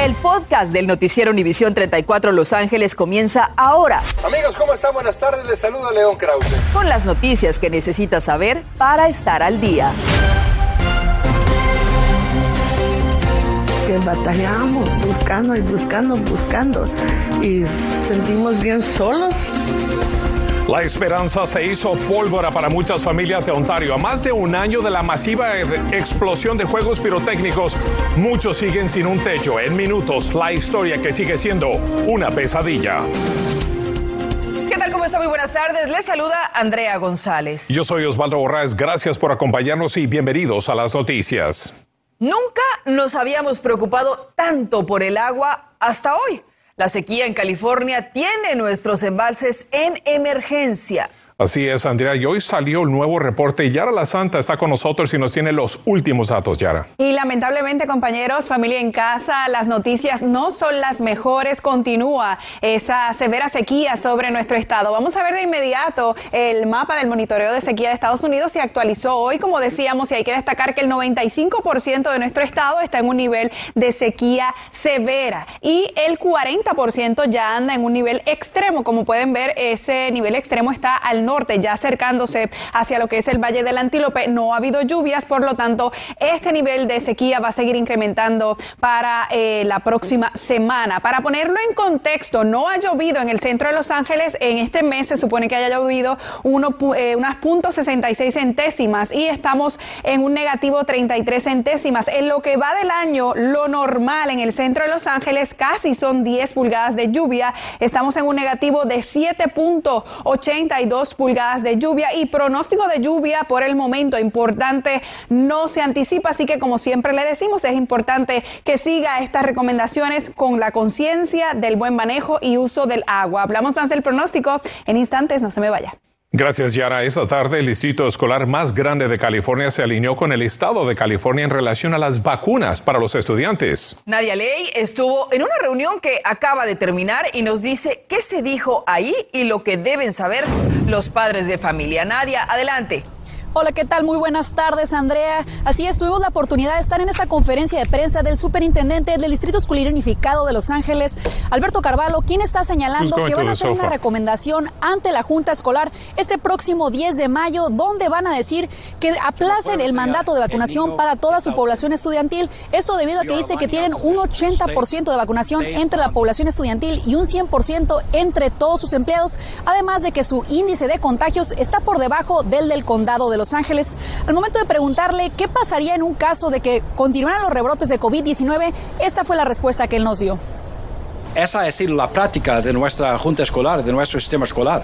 El podcast del noticiero Univisión 34 Los Ángeles comienza ahora. Amigos, ¿cómo están? Buenas tardes. Les saluda León Krause. Con las noticias que necesitas saber para estar al día. Que batallamos buscando y buscando, buscando y sentimos bien solos. La esperanza se hizo pólvora para muchas familias de Ontario. A más de un año de la masiva explosión de juegos pirotécnicos, muchos siguen sin un techo. En minutos, la historia que sigue siendo una pesadilla. ¿Qué tal? ¿Cómo está? Muy buenas tardes. Les saluda Andrea González. Yo soy Osvaldo Borraes. Gracias por acompañarnos y bienvenidos a las noticias. Nunca nos habíamos preocupado tanto por el agua hasta hoy. La sequía en California tiene nuestros embalses en emergencia. Así es, Andrea. Y hoy salió el nuevo reporte. Yara La Santa está con nosotros y nos tiene los últimos datos, Yara. Y lamentablemente, compañeros, familia en casa, las noticias no son las mejores. Continúa esa severa sequía sobre nuestro estado. Vamos a ver de inmediato el mapa del monitoreo de sequía de Estados Unidos. Se actualizó hoy, como decíamos, y hay que destacar que el 95% de nuestro estado está en un nivel de sequía severa y el 40% ya anda en un nivel extremo. Como pueden ver, ese nivel extremo está al norte, ya acercándose hacia lo que es el Valle del Antílope. No ha habido lluvias, por lo tanto, este nivel de sequía va a seguir incrementando para eh, la próxima semana. Para ponerlo en contexto, no ha llovido en el centro de Los Ángeles en este mes, se supone que haya llovido uno, eh, unas .66 centésimas y estamos en un negativo 33 centésimas. En lo que va del año, lo normal en el centro de Los Ángeles casi son 10 pulgadas de lluvia. Estamos en un negativo de 7.82 pulgadas de lluvia y pronóstico de lluvia por el momento importante no se anticipa, así que como siempre le decimos, es importante que siga estas recomendaciones con la conciencia del buen manejo y uso del agua. Hablamos más del pronóstico en instantes, no se me vaya. Gracias, Yara. Esta tarde el distrito escolar más grande de California se alineó con el estado de California en relación a las vacunas para los estudiantes. Nadia Ley estuvo en una reunión que acaba de terminar y nos dice qué se dijo ahí y lo que deben saber los padres de familia. Nadia, adelante. Hola, ¿qué tal? Muy buenas tardes, Andrea. Así es, tuvimos la oportunidad de estar en esta conferencia de prensa del superintendente del Distrito Escolar Unificado de Los Ángeles, Alberto Carvalho, quien está señalando que van a hacer una recomendación ante la Junta Escolar este próximo 10 de mayo, donde van a decir que aplacen el mandato de vacunación para toda su población estudiantil. Esto debido a que dice que tienen un 80% de vacunación entre la población estudiantil y un 100% entre todos sus empleados, además de que su índice de contagios está por debajo del del condado de los Ángeles. Al momento de preguntarle qué pasaría en un caso de que continuaran los rebrotes de COVID-19, esta fue la respuesta que él nos dio. Esa es la práctica de nuestra junta escolar, de nuestro sistema escolar.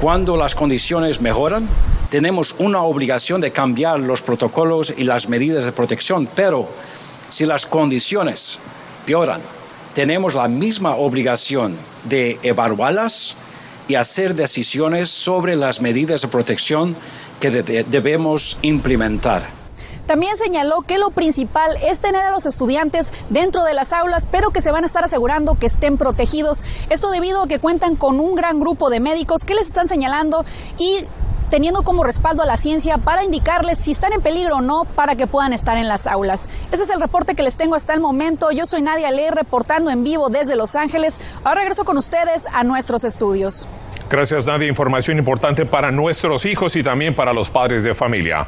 Cuando las condiciones mejoran, tenemos una obligación de cambiar los protocolos y las medidas de protección, pero si las condiciones peoran, tenemos la misma obligación de evaluarlas y hacer decisiones sobre las medidas de protección que debemos implementar. También señaló que lo principal es tener a los estudiantes dentro de las aulas, pero que se van a estar asegurando que estén protegidos. Esto debido a que cuentan con un gran grupo de médicos que les están señalando y teniendo como respaldo a la ciencia para indicarles si están en peligro o no para que puedan estar en las aulas. Ese es el reporte que les tengo hasta el momento. Yo soy Nadia Ley reportando en vivo desde Los Ángeles. Ahora regreso con ustedes a nuestros estudios. Gracias, Nadia. Información importante para nuestros hijos y también para los padres de familia.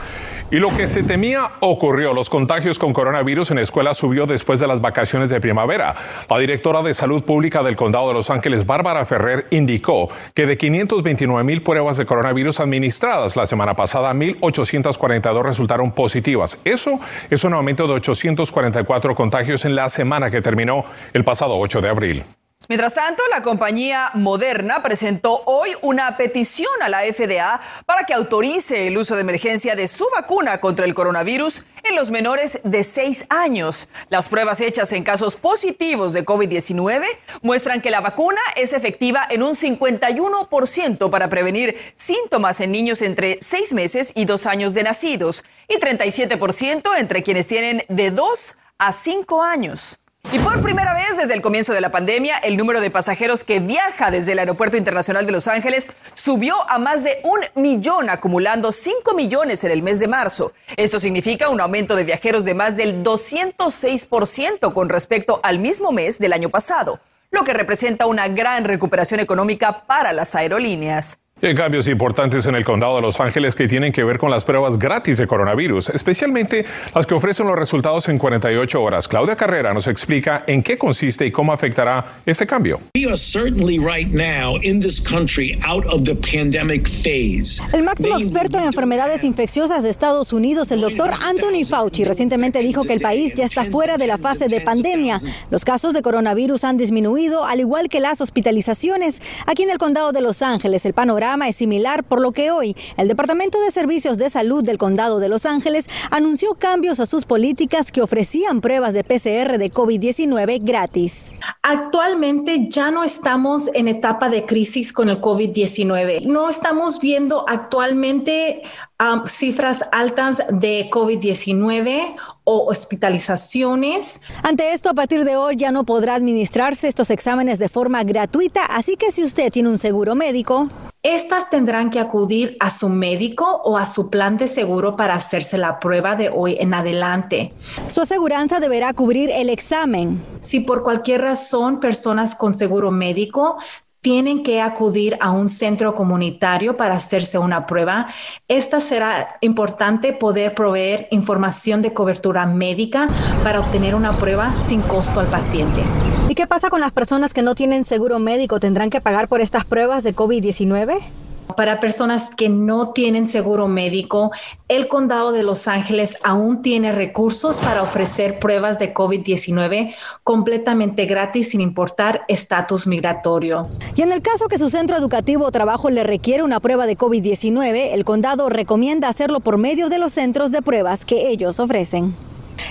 Y lo que se temía ocurrió. Los contagios con coronavirus en la escuela subió después de las vacaciones de primavera. La directora de Salud Pública del Condado de Los Ángeles, Bárbara Ferrer, indicó que de 529 mil pruebas de coronavirus administradas la semana pasada, 1.842 resultaron positivas. Eso es un aumento de 844 contagios en la semana que terminó el pasado 8 de abril. Mientras tanto, la compañía Moderna presentó hoy una petición a la FDA para que autorice el uso de emergencia de su vacuna contra el coronavirus en los menores de 6 años. Las pruebas hechas en casos positivos de COVID-19 muestran que la vacuna es efectiva en un 51% para prevenir síntomas en niños entre 6 meses y 2 años de nacidos y 37% entre quienes tienen de 2 a 5 años. Y por primera vez desde el comienzo de la pandemia, el número de pasajeros que viaja desde el Aeropuerto Internacional de Los Ángeles subió a más de un millón, acumulando 5 millones en el mes de marzo. Esto significa un aumento de viajeros de más del 206% con respecto al mismo mes del año pasado, lo que representa una gran recuperación económica para las aerolíneas. Hay cambios importantes en el condado de Los Ángeles que tienen que ver con las pruebas gratis de coronavirus, especialmente las que ofrecen los resultados en 48 horas. Claudia Carrera nos explica en qué consiste y cómo afectará este cambio. El máximo experto en enfermedades infecciosas de Estados Unidos, el doctor Anthony Fauci, recientemente dijo que el país ya está fuera de la fase de pandemia. Los casos de coronavirus han disminuido, al igual que las hospitalizaciones. Aquí en el condado de Los Ángeles, el panorama es similar, por lo que hoy el Departamento de Servicios de Salud del Condado de Los Ángeles anunció cambios a sus políticas que ofrecían pruebas de PCR de COVID-19 gratis. Actualmente ya no estamos en etapa de crisis con el COVID-19. No estamos viendo actualmente um, cifras altas de COVID-19 o hospitalizaciones. Ante esto, a partir de hoy ya no podrá administrarse estos exámenes de forma gratuita, así que si usted tiene un seguro médico, estas tendrán que acudir a su médico o a su plan de seguro para hacerse la prueba de hoy en adelante. Su aseguranza deberá cubrir el examen. Si por cualquier razón personas con seguro médico tienen que acudir a un centro comunitario para hacerse una prueba. Esta será importante poder proveer información de cobertura médica para obtener una prueba sin costo al paciente. ¿Y qué pasa con las personas que no tienen seguro médico? ¿Tendrán que pagar por estas pruebas de COVID-19? Para personas que no tienen seguro médico, el condado de Los Ángeles aún tiene recursos para ofrecer pruebas de COVID-19 completamente gratis sin importar estatus migratorio. Y en el caso que su centro educativo o trabajo le requiere una prueba de COVID-19, el condado recomienda hacerlo por medio de los centros de pruebas que ellos ofrecen.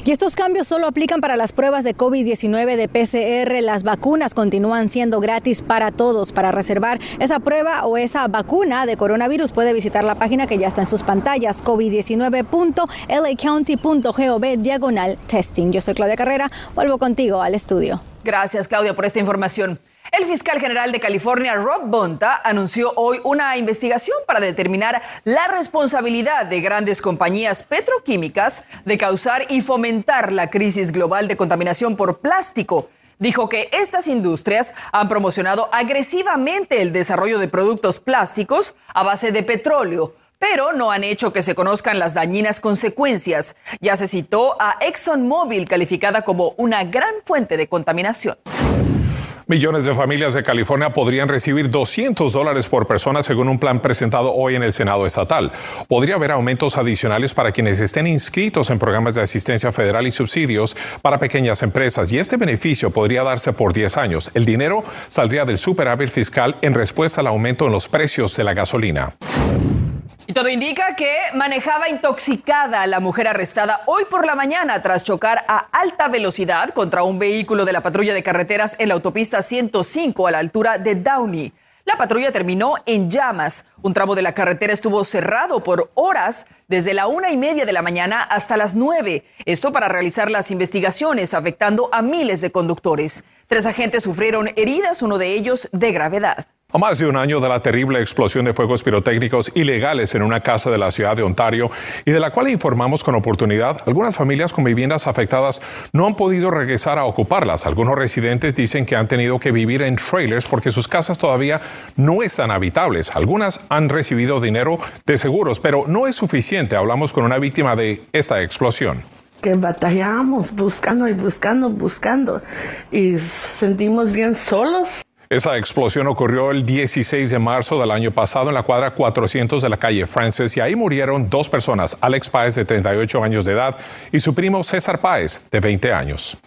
Y estos cambios solo aplican para las pruebas de COVID-19 de PCR. Las vacunas continúan siendo gratis para todos. Para reservar esa prueba o esa vacuna de coronavirus puede visitar la página que ya está en sus pantallas, covid19.lacounty.gov diagonal testing. Yo soy Claudia Carrera, vuelvo contigo al estudio. Gracias Claudia por esta información. El fiscal general de California, Rob Bonta, anunció hoy una investigación para determinar la responsabilidad de grandes compañías petroquímicas de causar y fomentar la crisis global de contaminación por plástico. Dijo que estas industrias han promocionado agresivamente el desarrollo de productos plásticos a base de petróleo, pero no han hecho que se conozcan las dañinas consecuencias. Ya se citó a ExxonMobil calificada como una gran fuente de contaminación. Millones de familias de California podrían recibir 200 dólares por persona según un plan presentado hoy en el Senado estatal. Podría haber aumentos adicionales para quienes estén inscritos en programas de asistencia federal y subsidios para pequeñas empresas y este beneficio podría darse por 10 años. El dinero saldría del superávit fiscal en respuesta al aumento en los precios de la gasolina. Y todo indica que manejaba intoxicada la mujer arrestada hoy por la mañana tras chocar a alta velocidad contra un vehículo de la patrulla de carreteras en la autopista 105 a la altura de Downey. La patrulla terminó en llamas. Un tramo de la carretera estuvo cerrado por horas desde la una y media de la mañana hasta las nueve. Esto para realizar las investigaciones afectando a miles de conductores. Tres agentes sufrieron heridas, uno de ellos de gravedad. A más de un año de la terrible explosión de fuegos pirotécnicos ilegales en una casa de la ciudad de Ontario y de la cual informamos con oportunidad, algunas familias con viviendas afectadas no han podido regresar a ocuparlas. Algunos residentes dicen que han tenido que vivir en trailers porque sus casas todavía no están habitables. Algunas han recibido dinero de seguros, pero no es suficiente. Hablamos con una víctima de esta explosión que batallamos buscando y buscando, buscando y sentimos bien solos. Esa explosión ocurrió el 16 de marzo del año pasado en la cuadra 400 de la calle Francis y ahí murieron dos personas, Alex Páez de 38 años de edad y su primo César Páez de 20 años.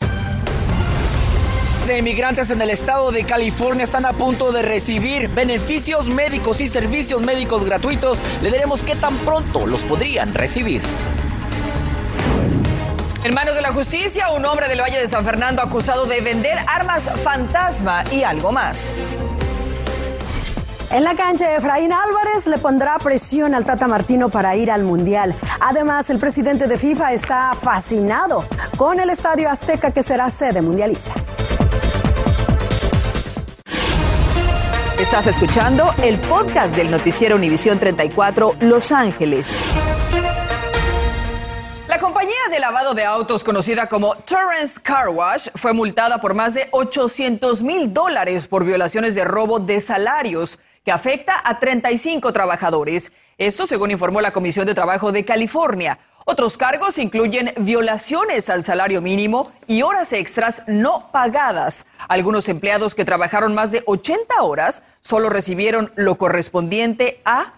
De inmigrantes en el estado de California están a punto de recibir beneficios médicos y servicios médicos gratuitos. Le diremos qué tan pronto los podrían recibir. En manos de la justicia, un hombre del Valle de San Fernando acusado de vender armas fantasma y algo más. En la cancha, Efraín Álvarez le pondrá presión al Tata Martino para ir al Mundial. Además, el presidente de FIFA está fascinado con el Estadio Azteca que será sede mundialista. Estás escuchando el podcast del noticiero Univisión 34 Los Ángeles. De lavado de autos conocida como Torrance Car Wash fue multada por más de 800 mil dólares por violaciones de robo de salarios que afecta a 35 trabajadores. Esto según informó la Comisión de Trabajo de California. Otros cargos incluyen violaciones al salario mínimo y horas extras no pagadas. Algunos empleados que trabajaron más de 80 horas solo recibieron lo correspondiente a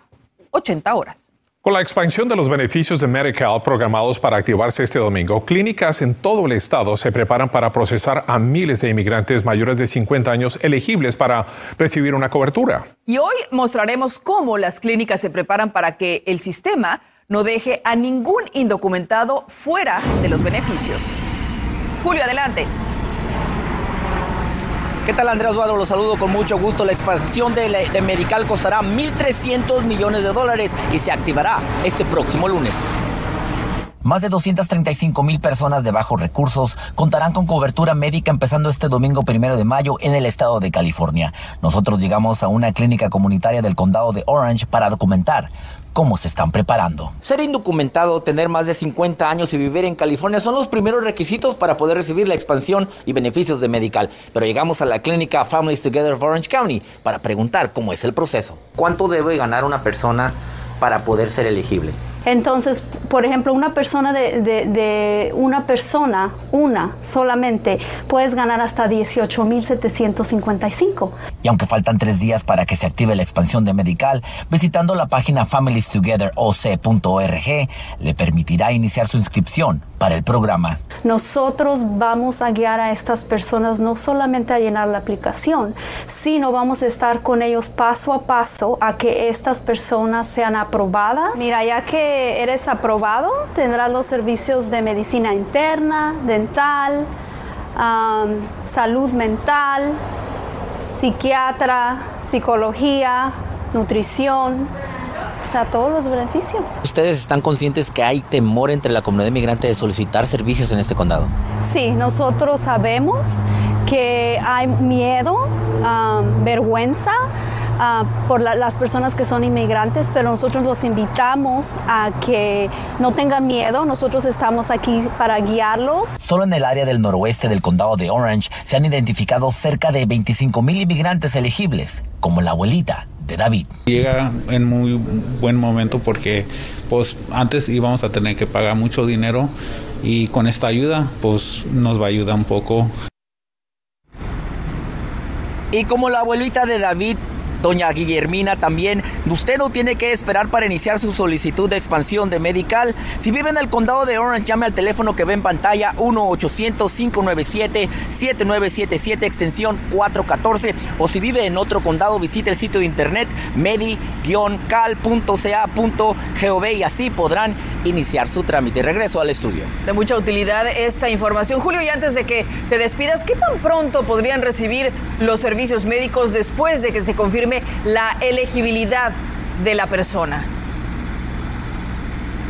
80 horas. Con la expansión de los beneficios de Medical programados para activarse este domingo, clínicas en todo el estado se preparan para procesar a miles de inmigrantes mayores de 50 años elegibles para recibir una cobertura. Y hoy mostraremos cómo las clínicas se preparan para que el sistema no deje a ningún indocumentado fuera de los beneficios. Julio, adelante. ¿Qué tal Andrea Osvaldo? Los saludo con mucho gusto. La expansión de, de Medical costará 1.300 millones de dólares y se activará este próximo lunes. Más de 235 mil personas de bajos recursos contarán con cobertura médica empezando este domingo primero de mayo en el estado de California. Nosotros llegamos a una clínica comunitaria del condado de Orange para documentar cómo se están preparando. Ser indocumentado, tener más de 50 años y vivir en California son los primeros requisitos para poder recibir la expansión y beneficios de Medical. Pero llegamos a la clínica Families Together of Orange County para preguntar cómo es el proceso. ¿Cuánto debe ganar una persona para poder ser elegible? Entonces, por ejemplo, una persona de, una persona, una solamente, puedes ganar hasta 18.755. Y aunque faltan tres días para que se active la expansión de Medical, visitando la página familiestogetheroc.org le permitirá iniciar su inscripción para el programa. Nosotros vamos a guiar a estas personas no solamente a llenar la aplicación, sino vamos a estar con ellos paso a paso a que estas personas sean aprobadas. Mira, ya que eres aprobado, tendrás los servicios de medicina interna, dental, salud mental, psiquiatra, psicología, nutrición o sea, todos los beneficios. ¿Ustedes están conscientes que hay temor entre la comunidad inmigrante de solicitar servicios en este condado? Sí, nosotros sabemos que hay miedo, vergüenza. por las personas que son inmigrantes, pero nosotros los invitamos a que no tengan miedo. Nosotros estamos aquí para guiarlos. Solo en el área del noroeste del condado de Orange se han identificado cerca de 25 mil inmigrantes elegibles, como la abuelita de David. Llega en muy buen momento porque pues antes íbamos a tener que pagar mucho dinero y con esta ayuda pues nos va a ayudar un poco. Y como la abuelita de David Doña Guillermina también, usted no tiene que esperar para iniciar su solicitud de expansión de Medical. Si vive en el condado de Orange, llame al teléfono que ve en pantalla 1-800-597-7977, extensión 414. O si vive en otro condado, visite el sitio de internet medi-cal.ca.gov y así podrán iniciar su trámite. Regreso al estudio. De mucha utilidad esta información. Julio, y antes de que te despidas, ¿qué tan pronto podrían recibir los servicios médicos después de que se confirme la elegibilidad de la persona.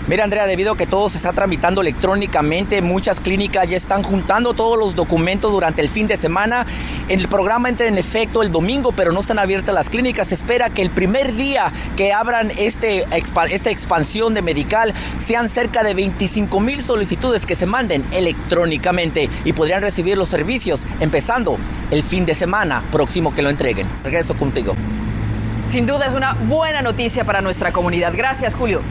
Mira, Andrea, debido a que todo se está tramitando electrónicamente, muchas clínicas ya están juntando todos los documentos durante el fin de semana. El programa entra en efecto el domingo, pero no están abiertas las clínicas. Se espera que el primer día que abran este, esta expansión de medical sean cerca de 25 mil solicitudes que se manden electrónicamente y podrían recibir los servicios empezando el fin de semana próximo que lo entreguen. Regreso contigo. Sin duda es una buena noticia para nuestra comunidad. Gracias, Julio.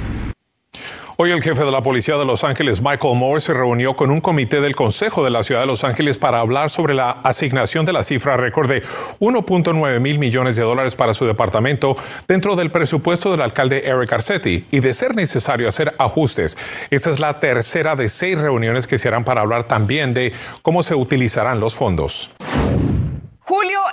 Hoy el jefe de la policía de Los Ángeles, Michael Moore, se reunió con un comité del Consejo de la Ciudad de Los Ángeles para hablar sobre la asignación de la cifra récord de 1.9 mil millones de dólares para su departamento dentro del presupuesto del alcalde Eric Arcetti y de ser necesario hacer ajustes. Esta es la tercera de seis reuniones que se harán para hablar también de cómo se utilizarán los fondos.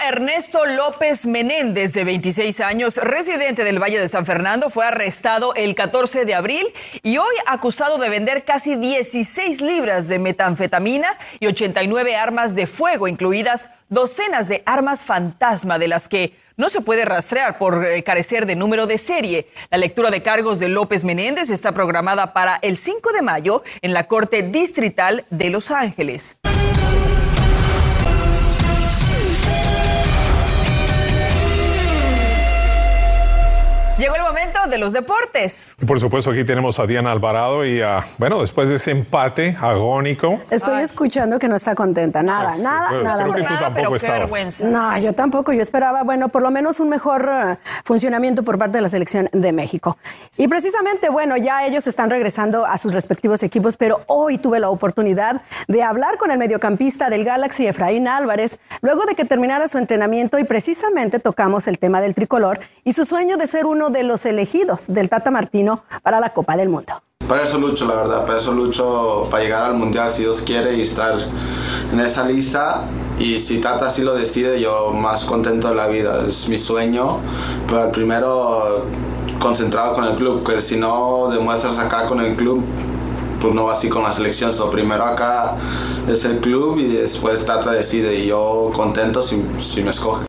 Ernesto López Menéndez, de 26 años, residente del Valle de San Fernando, fue arrestado el 14 de abril y hoy acusado de vender casi 16 libras de metanfetamina y 89 armas de fuego, incluidas docenas de armas fantasma de las que no se puede rastrear por eh, carecer de número de serie. La lectura de cargos de López Menéndez está programada para el 5 de mayo en la Corte Distrital de Los Ángeles. Llegó el momento de los deportes. por supuesto, aquí tenemos a Diana Alvarado y, bueno, después de ese empate agónico. Estoy escuchando que no está contenta. Nada, ah, nada, nada. Creo que tú tampoco No, yo tampoco. Yo esperaba, bueno, por lo menos un mejor eh, funcionamiento por parte de la selección de México. Y precisamente, bueno, ya ellos están regresando a sus respectivos equipos, pero hoy tuve la oportunidad de hablar con el mediocampista del Galaxy, Efraín Álvarez, luego de que terminara su entrenamiento y precisamente tocamos el tema del tricolor y su sueño de ser uno de los elegidos del Tata Martino para la Copa del Mundo. Para eso lucho, la verdad, para eso lucho para llegar al Mundial si Dios quiere y estar en esa lista. Y si Tata así lo decide, yo más contento de la vida, es mi sueño. Pero primero concentrado con el club, que si no demuestras acá con el club, pues no va así con la selección. So, primero acá es el club y después Tata decide y yo contento si, si me escoge.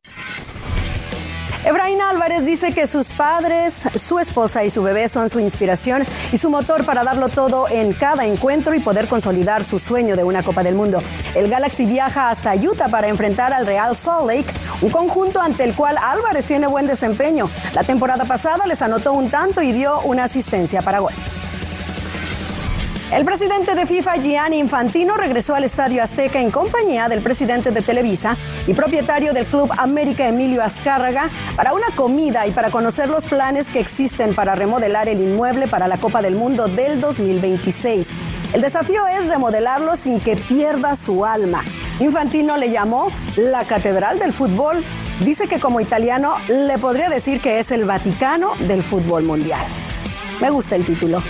Álvarez dice que sus padres, su esposa y su bebé son su inspiración y su motor para darlo todo en cada encuentro y poder consolidar su sueño de una Copa del Mundo. El Galaxy viaja hasta Utah para enfrentar al Real Salt Lake, un conjunto ante el cual Álvarez tiene buen desempeño. La temporada pasada les anotó un tanto y dio una asistencia para gol. El presidente de FIFA, Gianni Infantino, regresó al Estadio Azteca en compañía del presidente de Televisa y propietario del Club América, Emilio Azcárraga, para una comida y para conocer los planes que existen para remodelar el inmueble para la Copa del Mundo del 2026. El desafío es remodelarlo sin que pierda su alma. Infantino le llamó la Catedral del Fútbol. Dice que como italiano le podría decir que es el Vaticano del fútbol mundial. Me gusta el título.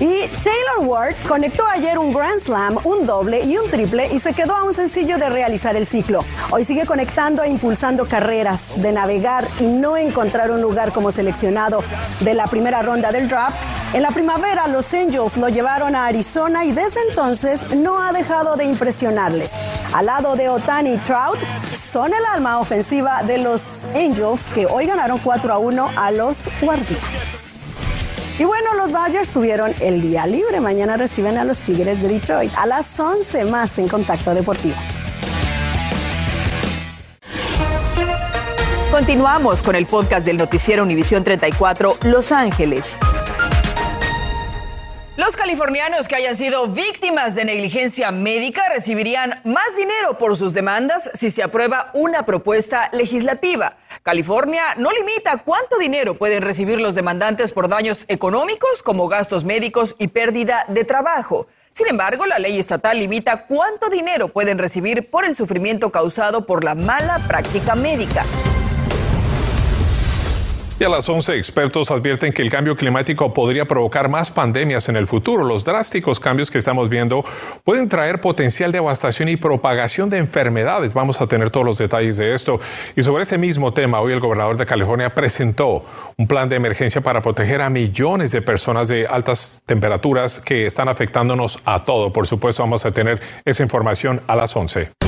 Y Taylor Ward conectó ayer un Grand Slam, un doble y un triple y se quedó a un sencillo de realizar el ciclo. Hoy sigue conectando e impulsando carreras, de navegar y no encontrar un lugar como seleccionado de la primera ronda del draft. En la primavera los Angels lo llevaron a Arizona y desde entonces no ha dejado de impresionarles. Al lado de Otani Trout, son el alma ofensiva de los Angels que hoy ganaron 4 a 1 a los Guardianes. Y bueno, los Dodgers tuvieron el día libre. Mañana reciben a los Tigres de Detroit a las 11 más en Contacto Deportivo. Continuamos con el podcast del noticiero Univisión 34 Los Ángeles. Los californianos que hayan sido víctimas de negligencia médica recibirían más dinero por sus demandas si se aprueba una propuesta legislativa. California no limita cuánto dinero pueden recibir los demandantes por daños económicos como gastos médicos y pérdida de trabajo. Sin embargo, la ley estatal limita cuánto dinero pueden recibir por el sufrimiento causado por la mala práctica médica. Y a las 11, expertos advierten que el cambio climático podría provocar más pandemias en el futuro. Los drásticos cambios que estamos viendo pueden traer potencial devastación y propagación de enfermedades. Vamos a tener todos los detalles de esto. Y sobre ese mismo tema, hoy el gobernador de California presentó un plan de emergencia para proteger a millones de personas de altas temperaturas que están afectándonos a todo. Por supuesto, vamos a tener esa información a las 11.